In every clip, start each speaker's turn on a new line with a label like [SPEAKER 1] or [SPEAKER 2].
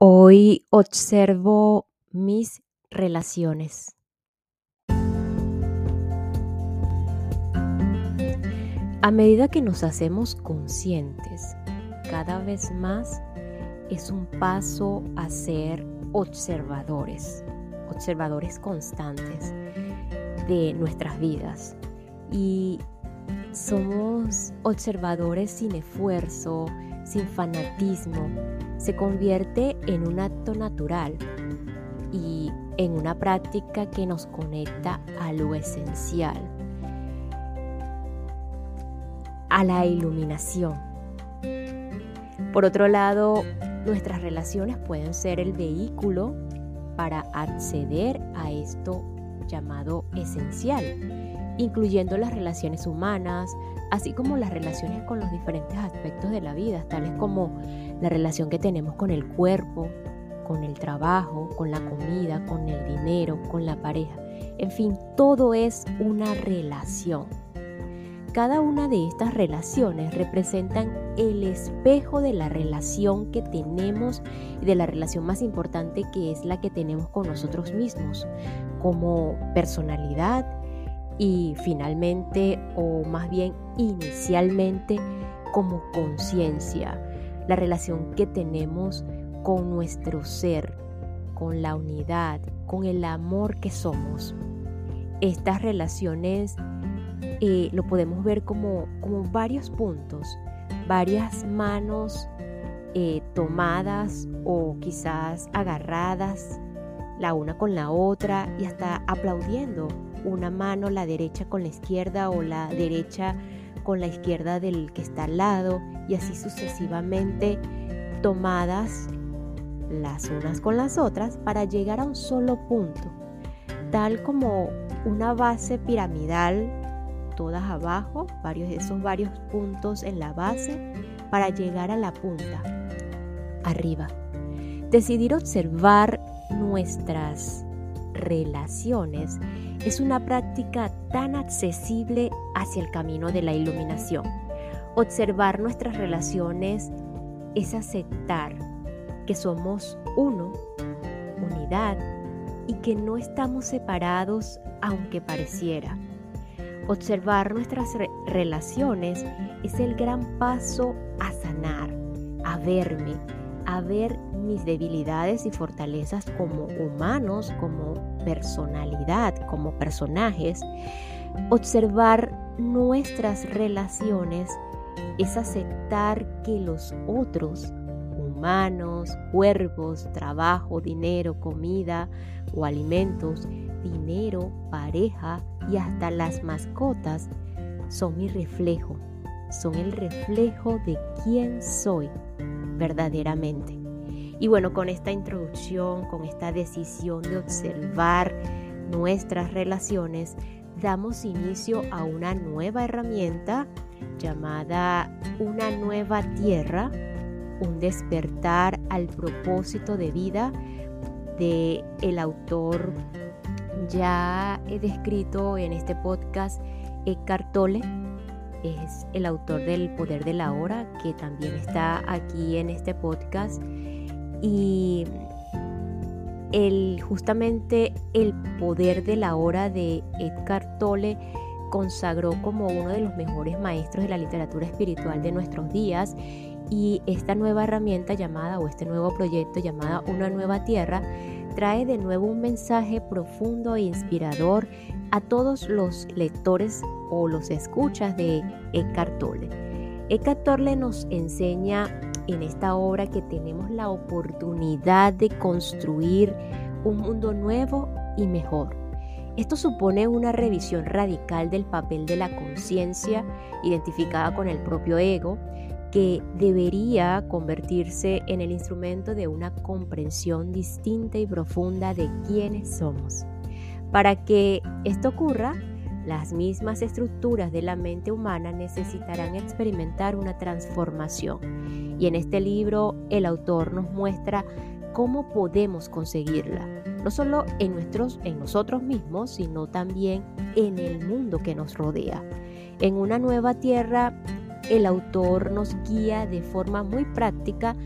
[SPEAKER 1] Hoy observo mis relaciones. A medida que nos hacemos conscientes, cada vez más es un paso a ser observadores, observadores constantes de nuestras vidas. Y somos observadores sin esfuerzo, sin fanatismo, se convierte en un acto natural y en una práctica que nos conecta a lo esencial, a la iluminación. Por otro lado, nuestras relaciones pueden ser el vehículo para acceder a esto llamado esencial, incluyendo las relaciones humanas, así como las relaciones con los diferentes aspectos de la vida, tales como la relación que tenemos con el cuerpo, con el trabajo, con la comida, con el dinero, con la pareja. En fin, todo es una relación. Cada una de estas relaciones representan el espejo de la relación que tenemos y de la relación más importante que es la que tenemos con nosotros mismos, como personalidad, y finalmente, o más bien inicialmente, como conciencia, la relación que tenemos con nuestro ser, con la unidad, con el amor que somos. Estas relaciones eh, lo podemos ver como, como varios puntos, varias manos eh, tomadas o quizás agarradas la una con la otra y hasta aplaudiendo una mano, la derecha con la izquierda o la derecha con la izquierda del que está al lado y así sucesivamente tomadas las unas con las otras para llegar a un solo punto, tal como una base piramidal, todas abajo, varios de esos varios puntos en la base para llegar a la punta, arriba. Decidir observar nuestras relaciones es una práctica tan accesible hacia el camino de la iluminación. Observar nuestras relaciones es aceptar que somos uno, unidad, y que no estamos separados aunque pareciera. Observar nuestras relaciones es el gran paso a sanar, a verme, a ver mis debilidades y fortalezas como humanos, como personalidad, como personajes, observar nuestras relaciones es aceptar que los otros, humanos, cuerpos, trabajo, dinero, comida o alimentos, dinero, pareja y hasta las mascotas, son mi reflejo, son el reflejo de quién soy verdaderamente. Y bueno, con esta introducción, con esta decisión de observar nuestras relaciones, damos inicio a una nueva herramienta llamada Una nueva tierra, un despertar al propósito de vida de el autor ya he descrito en este podcast Eckhart Tolle es el autor del Poder de la Hora, que también está aquí en este podcast. El, justamente el Poder de la Hora de Edgar Tolle consagró como uno de los mejores maestros de la literatura espiritual de nuestros días y esta nueva herramienta llamada o este nuevo proyecto llamada Una nueva tierra trae de nuevo un mensaje profundo e inspirador a todos los lectores o los escuchas de Eckhart Tolle. Eckhart Tolle nos enseña en esta obra que tenemos la oportunidad de construir un mundo nuevo y mejor. Esto supone una revisión radical del papel de la conciencia identificada con el propio ego, que debería convertirse en el instrumento de una comprensión distinta y profunda de quiénes somos. Para que esto ocurra, las mismas estructuras de la mente humana necesitarán experimentar una transformación. Y en este libro el autor nos muestra cómo podemos conseguirla, no solo en, nuestros, en nosotros mismos, sino también en el mundo que nos rodea. En una nueva tierra, el autor nos guía de forma muy práctica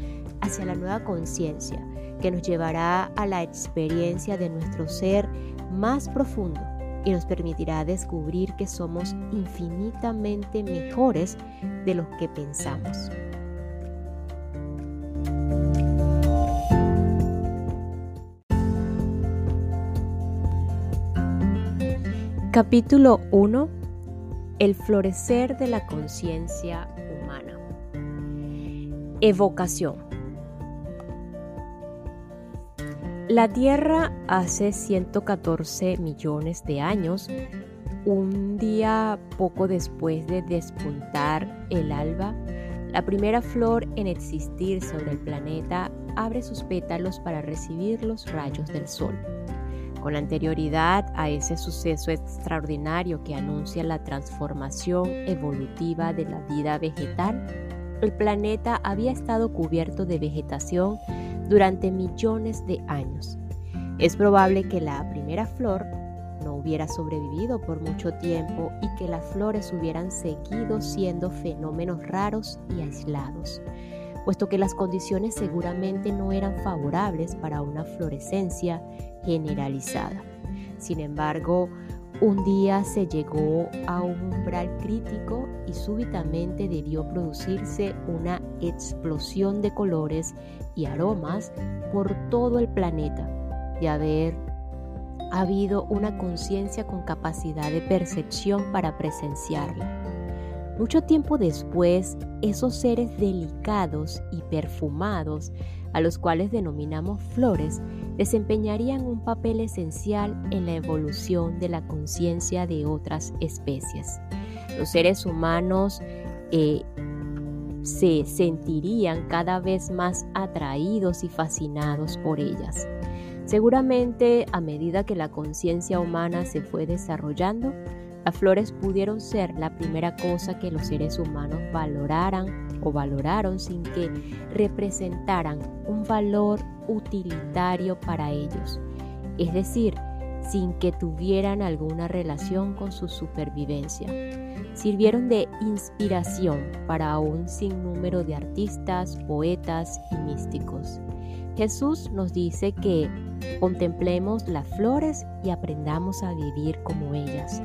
[SPEAKER 1] hacia la nueva conciencia que nos llevará a la experiencia de nuestro ser más profundo y nos permitirá descubrir que somos infinitamente mejores de lo que pensamos. Capítulo 1. El florecer de la conciencia humana. Evocación. La Tierra hace 114 millones de años, un día poco después de despuntar el alba, la primera flor en existir sobre el planeta abre sus pétalos para recibir los rayos del sol. Con anterioridad a ese suceso extraordinario que anuncia la transformación evolutiva de la vida vegetal, el planeta había estado cubierto de vegetación durante millones de años. Es probable que la primera flor no hubiera sobrevivido por mucho tiempo y que las flores hubieran seguido siendo fenómenos raros y aislados puesto que las condiciones seguramente no eran favorables para una florescencia generalizada. Sin embargo, un día se llegó a un umbral crítico y súbitamente debió producirse una explosión de colores y aromas por todo el planeta, de haber habido una conciencia con capacidad de percepción para presenciarla. Mucho tiempo después, esos seres delicados y perfumados, a los cuales denominamos flores, desempeñarían un papel esencial en la evolución de la conciencia de otras especies. Los seres humanos eh, se sentirían cada vez más atraídos y fascinados por ellas. Seguramente a medida que la conciencia humana se fue desarrollando, las flores pudieron ser la primera cosa que los seres humanos valoraran o valoraron sin que representaran un valor utilitario para ellos, es decir, sin que tuvieran alguna relación con su supervivencia. Sirvieron de inspiración para un sinnúmero de artistas, poetas y místicos. Jesús nos dice que contemplemos las flores y aprendamos a vivir como ellas.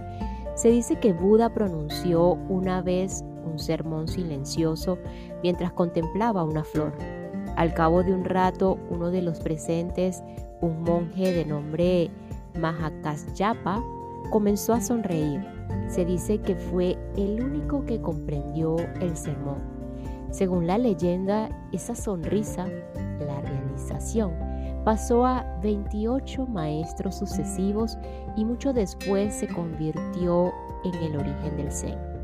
[SPEAKER 1] Se dice que Buda pronunció una vez un sermón silencioso mientras contemplaba una flor. Al cabo de un rato, uno de los presentes, un monje de nombre Mahakasyapa, comenzó a sonreír. Se dice que fue el único que comprendió el sermón. Según la leyenda, esa sonrisa, la realización, Pasó a 28 maestros sucesivos y mucho después se convirtió en el origen del Zen.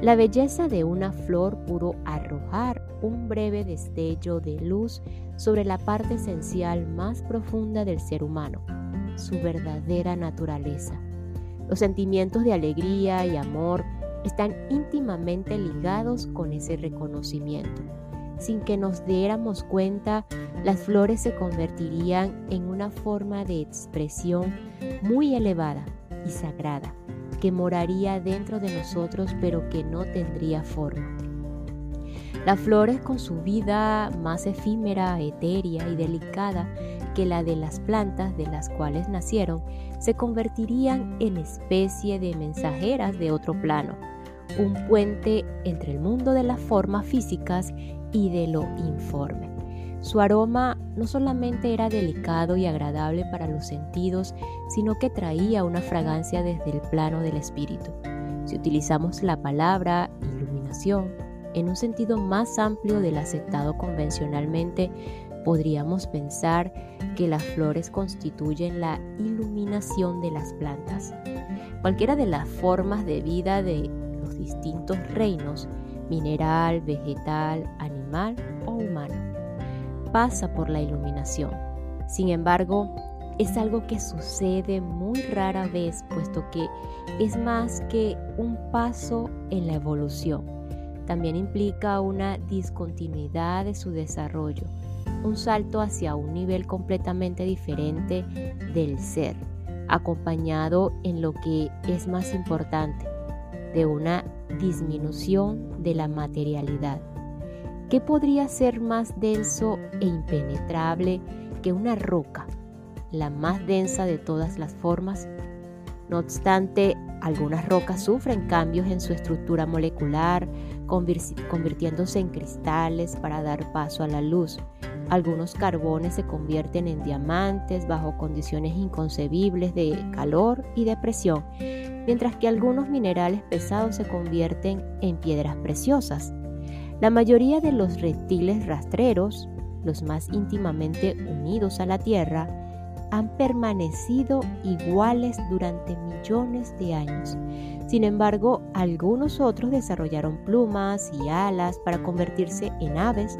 [SPEAKER 1] La belleza de una flor pudo arrojar un breve destello de luz sobre la parte esencial más profunda del ser humano, su verdadera naturaleza. Los sentimientos de alegría y amor están íntimamente ligados con ese reconocimiento sin que nos diéramos cuenta, las flores se convertirían en una forma de expresión muy elevada y sagrada, que moraría dentro de nosotros pero que no tendría forma. Las flores con su vida más efímera, etérea y delicada que la de las plantas de las cuales nacieron, se convertirían en especie de mensajeras de otro plano, un puente entre el mundo de las formas físicas y de lo informe. Su aroma no solamente era delicado y agradable para los sentidos, sino que traía una fragancia desde el plano del espíritu. Si utilizamos la palabra iluminación en un sentido más amplio del aceptado convencionalmente, podríamos pensar que las flores constituyen la iluminación de las plantas. Cualquiera de las formas de vida de los distintos reinos mineral, vegetal, animal o humano. Pasa por la iluminación. Sin embargo, es algo que sucede muy rara vez, puesto que es más que un paso en la evolución. También implica una discontinuidad de su desarrollo, un salto hacia un nivel completamente diferente del ser, acompañado en lo que es más importante, de una disminución de la materialidad. ¿Qué podría ser más denso e impenetrable que una roca, la más densa de todas las formas? No obstante, algunas rocas sufren cambios en su estructura molecular, convirtiéndose en cristales para dar paso a la luz. Algunos carbones se convierten en diamantes bajo condiciones inconcebibles de calor y de presión, mientras que algunos minerales pesados se convierten en piedras preciosas. La mayoría de los reptiles rastreros, los más íntimamente unidos a la Tierra, han permanecido iguales durante millones de años. Sin embargo, algunos otros desarrollaron plumas y alas para convertirse en aves,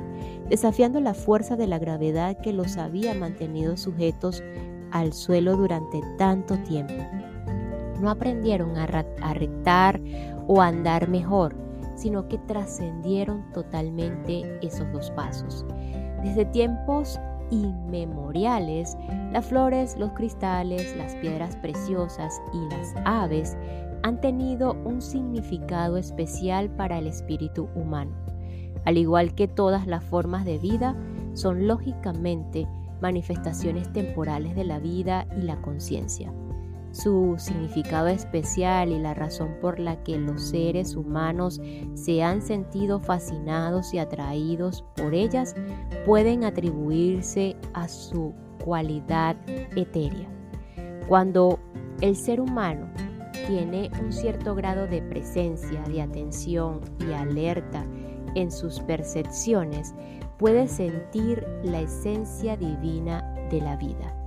[SPEAKER 1] desafiando la fuerza de la gravedad que los había mantenido sujetos al suelo durante tanto tiempo. No aprendieron a, rectar o a andar mejor, sino que trascendieron totalmente esos dos pasos. Desde tiempos inmemoriales, las flores, los cristales, las piedras preciosas y las aves han tenido un significado especial para el espíritu humano. Al igual que todas las formas de vida, son lógicamente manifestaciones temporales de la vida y la conciencia su significado especial y la razón por la que los seres humanos se han sentido fascinados y atraídos por ellas pueden atribuirse a su cualidad etérea. Cuando el ser humano tiene un cierto grado de presencia, de atención y alerta en sus percepciones, puede sentir la esencia divina de la vida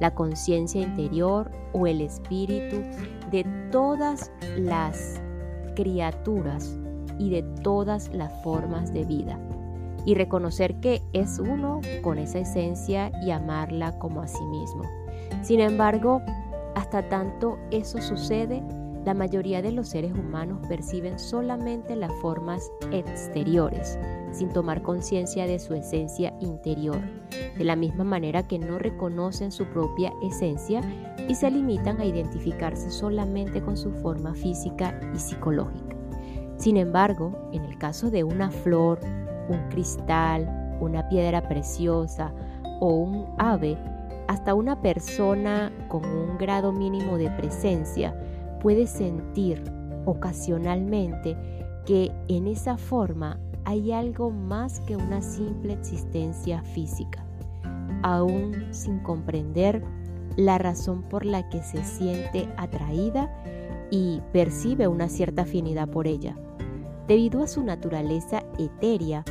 [SPEAKER 1] la conciencia interior o el espíritu de todas las criaturas y de todas las formas de vida. Y reconocer que es uno con esa esencia y amarla como a sí mismo. Sin embargo, hasta tanto eso sucede, la mayoría de los seres humanos perciben solamente las formas exteriores, sin tomar conciencia de su esencia interior, de la misma manera que no reconocen su propia esencia y se limitan a identificarse solamente con su forma física y psicológica. Sin embargo, en el caso de una flor, un cristal, una piedra preciosa o un ave, hasta una persona con un grado mínimo de presencia puede sentir ocasionalmente que en esa forma hay algo más que una simple existencia física, aún sin comprender la razón por la que se siente atraída y percibe una cierta afinidad por ella. Debido a su naturaleza etérea,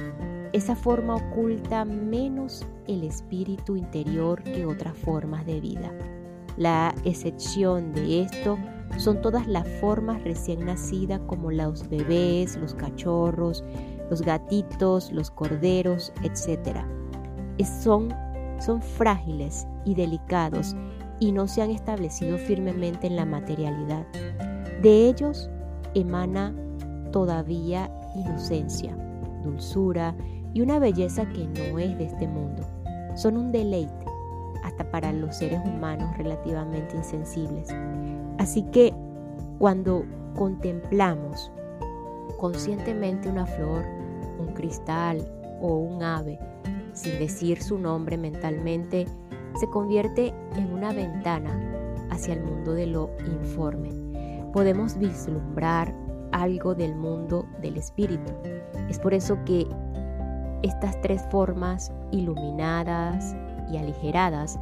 [SPEAKER 1] esa forma oculta menos el espíritu interior que otras formas de vida. La excepción de esto son todas las formas recién nacidas como los bebés, los cachorros, los gatitos, los corderos, etc. Son, son frágiles y delicados y no se han establecido firmemente en la materialidad. De ellos emana todavía inocencia, dulzura y una belleza que no es de este mundo. Son un deleite hasta para los seres humanos relativamente insensibles. Así que cuando contemplamos conscientemente una flor, un cristal o un ave, sin decir su nombre mentalmente, se convierte en una ventana hacia el mundo de lo informe. Podemos vislumbrar algo del mundo del espíritu. Es por eso que estas tres formas iluminadas y aligeradas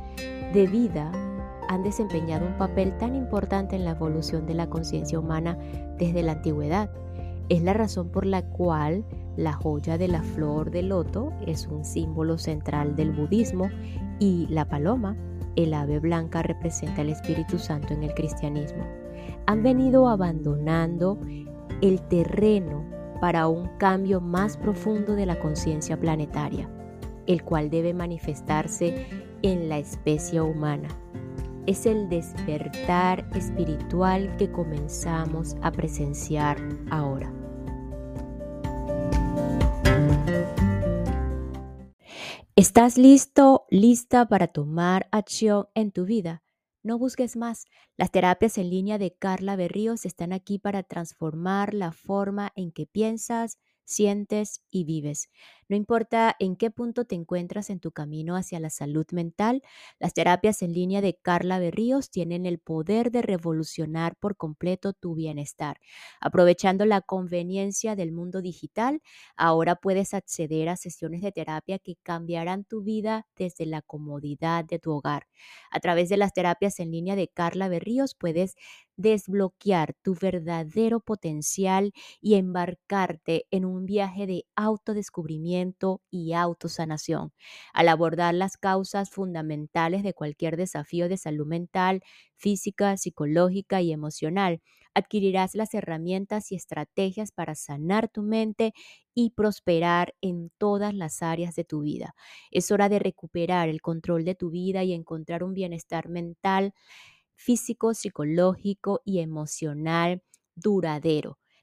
[SPEAKER 1] de vida han desempeñado un papel tan importante en la evolución de la conciencia humana desde la antigüedad. Es la razón por la cual la joya de la flor de loto es un símbolo central del budismo y la paloma, el ave blanca, representa el Espíritu Santo en el cristianismo. Han venido abandonando el terreno para un cambio más profundo de la conciencia planetaria, el cual debe manifestarse en la especie humana. Es el despertar espiritual que comenzamos a presenciar ahora. ¿Estás listo, lista para tomar acción en tu vida? No busques más. Las terapias en línea de Carla Berríos están aquí para transformar la forma en que piensas, sientes y vives. No importa en qué punto te encuentras en tu camino hacia la salud mental, las terapias en línea de Carla Berríos tienen el poder de revolucionar por completo tu bienestar. Aprovechando la conveniencia del mundo digital, ahora puedes acceder a sesiones de terapia que cambiarán tu vida desde la comodidad de tu hogar. A través de las terapias en línea de Carla Berríos puedes desbloquear tu verdadero potencial y embarcarte en un viaje de autodescubrimiento y autosanación. Al abordar las causas fundamentales de cualquier desafío de salud mental, física, psicológica y emocional, adquirirás las herramientas y estrategias para sanar tu mente y prosperar en todas las áreas de tu vida. Es hora de recuperar el control de tu vida y encontrar un bienestar mental físico, psicológico y emocional duradero.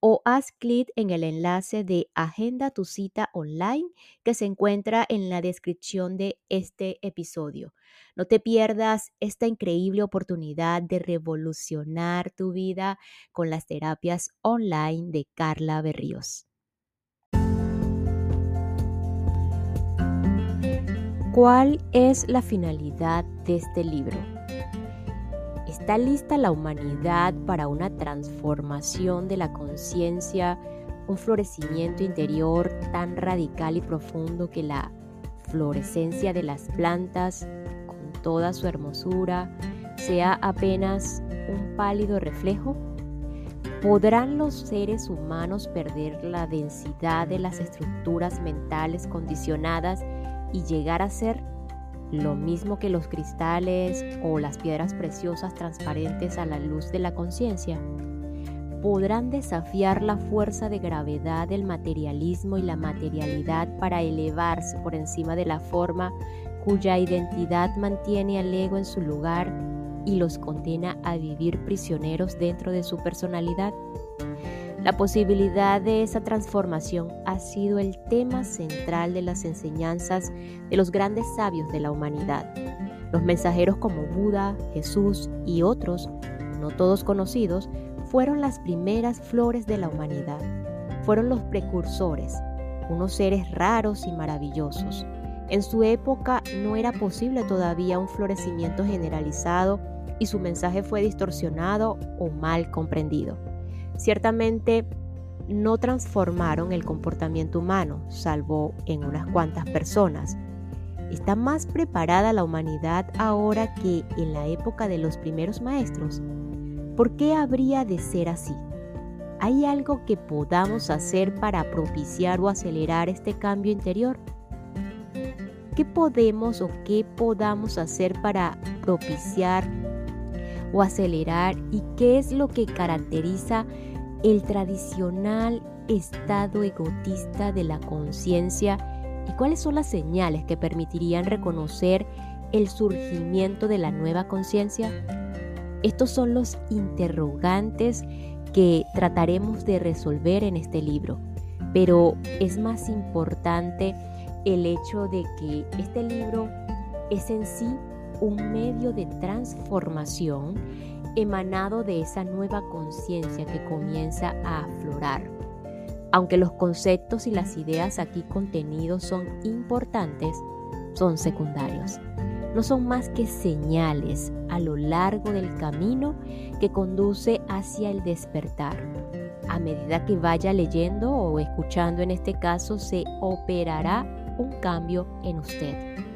[SPEAKER 1] o haz clic en el enlace de Agenda tu cita online que se encuentra en la descripción de este episodio. No te pierdas esta increíble oportunidad de revolucionar tu vida con las terapias online de Carla Berríos. ¿Cuál es la finalidad de este libro? ¿Está lista la humanidad para una transformación de la conciencia, un florecimiento interior tan radical y profundo que la florescencia de las plantas, con toda su hermosura, sea apenas un pálido reflejo? ¿Podrán los seres humanos perder la densidad de las estructuras mentales condicionadas y llegar a ser lo mismo que los cristales o las piedras preciosas transparentes a la luz de la conciencia, podrán desafiar la fuerza de gravedad del materialismo y la materialidad para elevarse por encima de la forma cuya identidad mantiene al ego en su lugar y los condena a vivir prisioneros dentro de su personalidad. La posibilidad de esa transformación ha sido el tema central de las enseñanzas de los grandes sabios de la humanidad. Los mensajeros como Buda, Jesús y otros, no todos conocidos, fueron las primeras flores de la humanidad. Fueron los precursores, unos seres raros y maravillosos. En su época no era posible todavía un florecimiento generalizado y su mensaje fue distorsionado o mal comprendido. Ciertamente no transformaron el comportamiento humano, salvo en unas cuantas personas. ¿Está más preparada la humanidad ahora que en la época de los primeros maestros? ¿Por qué habría de ser así? ¿Hay algo que podamos hacer para propiciar o acelerar este cambio interior? ¿Qué podemos o qué podamos hacer para propiciar o acelerar y qué es lo que caracteriza el tradicional estado egotista de la conciencia y cuáles son las señales que permitirían reconocer el surgimiento de la nueva conciencia? Estos son los interrogantes que trataremos de resolver en este libro, pero es más importante el hecho de que este libro es en sí un medio de transformación emanado de esa nueva conciencia que comienza a aflorar. Aunque los conceptos y las ideas aquí contenidos son importantes, son secundarios. No son más que señales a lo largo del camino que conduce hacia el despertar. A medida que vaya leyendo o escuchando en este caso, se operará un cambio en usted.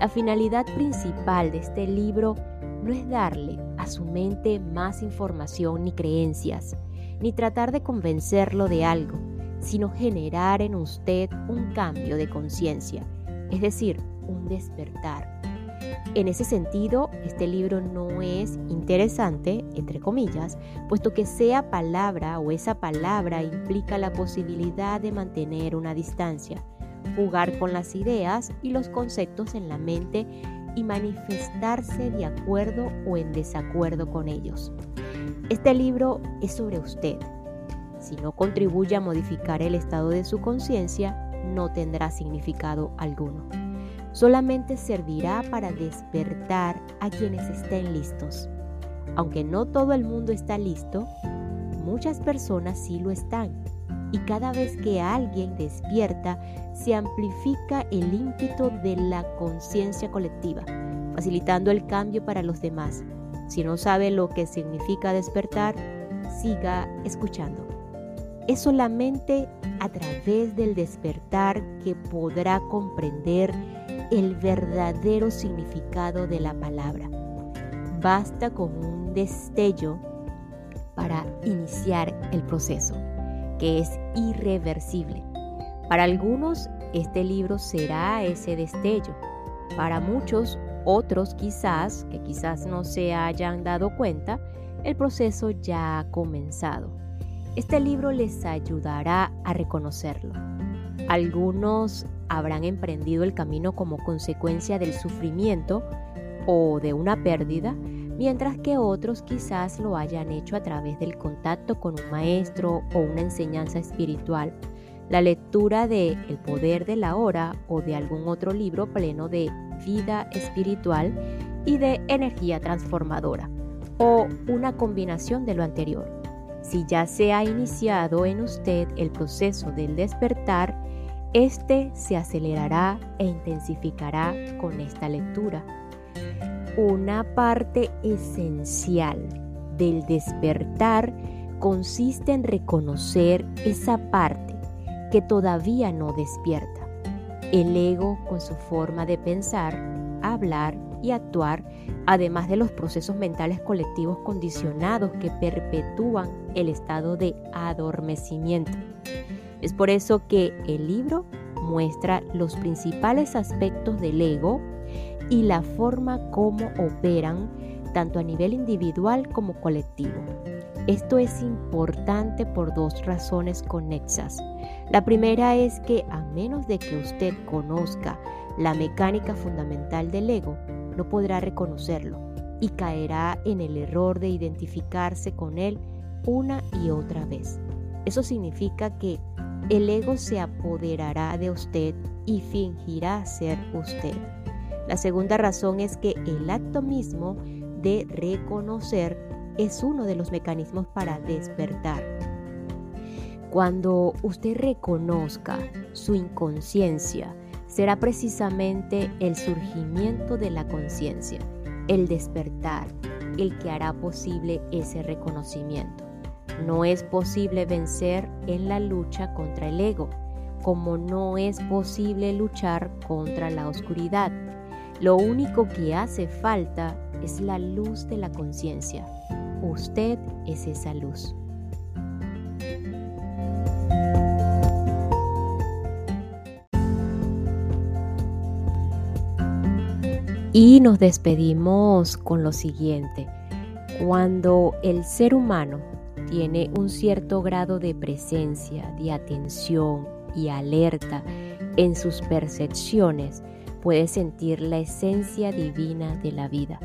[SPEAKER 1] La finalidad principal de este libro no es darle a su mente más información ni creencias, ni tratar de convencerlo de algo, sino generar en usted un cambio de conciencia, es decir, un despertar. En ese sentido, este libro no es interesante, entre comillas, puesto que sea palabra o esa palabra implica la posibilidad de mantener una distancia, jugar con las ideas y los conceptos en la mente y manifestarse de acuerdo o en desacuerdo con ellos. Este libro es sobre usted. Si no contribuye a modificar el estado de su conciencia, no tendrá significado alguno. Solamente servirá para despertar a quienes estén listos. Aunque no todo el mundo está listo, muchas personas sí lo están. Y cada vez que alguien despierta, se amplifica el ímpetu de la conciencia colectiva, facilitando el cambio para los demás. Si no sabe lo que significa despertar, siga escuchando. Es solamente a través del despertar que podrá comprender el verdadero significado de la palabra. Basta con un destello para iniciar el proceso, que es irreversible. Para algunos, este libro será ese destello. Para muchos otros quizás, que quizás no se hayan dado cuenta, el proceso ya ha comenzado. Este libro les ayudará a reconocerlo. Algunos habrán emprendido el camino como consecuencia del sufrimiento o de una pérdida, mientras que otros quizás lo hayan hecho a través del contacto con un maestro o una enseñanza espiritual, la lectura de El poder de la hora o de algún otro libro pleno de vida espiritual y de energía transformadora, o una combinación de lo anterior. Si ya se ha iniciado en usted el proceso del despertar, este se acelerará e intensificará con esta lectura una parte esencial del despertar consiste en reconocer esa parte que todavía no despierta. El ego con su forma de pensar, hablar y actuar, además de los procesos mentales colectivos condicionados que perpetúan el estado de adormecimiento. Es por eso que el libro muestra los principales aspectos del ego y la forma como operan tanto a nivel individual como colectivo. Esto es importante por dos razones conexas. La primera es que a menos de que usted conozca la mecánica fundamental del ego, no podrá reconocerlo y caerá en el error de identificarse con él una y otra vez. Eso significa que el ego se apoderará de usted y fingirá ser usted. La segunda razón es que el acto mismo de reconocer es uno de los mecanismos para despertar. Cuando usted reconozca su inconsciencia, será precisamente el surgimiento de la conciencia, el despertar, el que hará posible ese reconocimiento. No es posible vencer en la lucha contra el ego, como no es posible luchar contra la oscuridad. Lo único que hace falta es la luz de la conciencia. Usted es esa luz. Y nos despedimos con lo siguiente. Cuando el ser humano tiene un cierto grado de presencia, de atención y alerta en sus percepciones, puede sentir la esencia divina de la vida,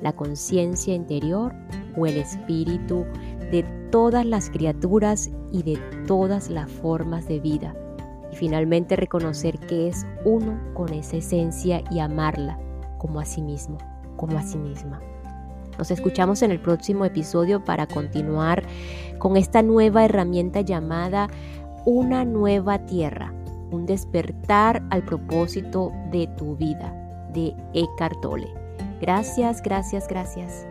[SPEAKER 1] la conciencia interior o el espíritu de todas las criaturas y de todas las formas de vida. Y finalmente reconocer que es uno con esa esencia y amarla como a sí mismo, como a sí misma. Nos escuchamos en el próximo episodio para continuar con esta nueva herramienta llamada Una nueva tierra, un despertar al propósito de tu vida, de Eckhart Tolle. Gracias, gracias, gracias.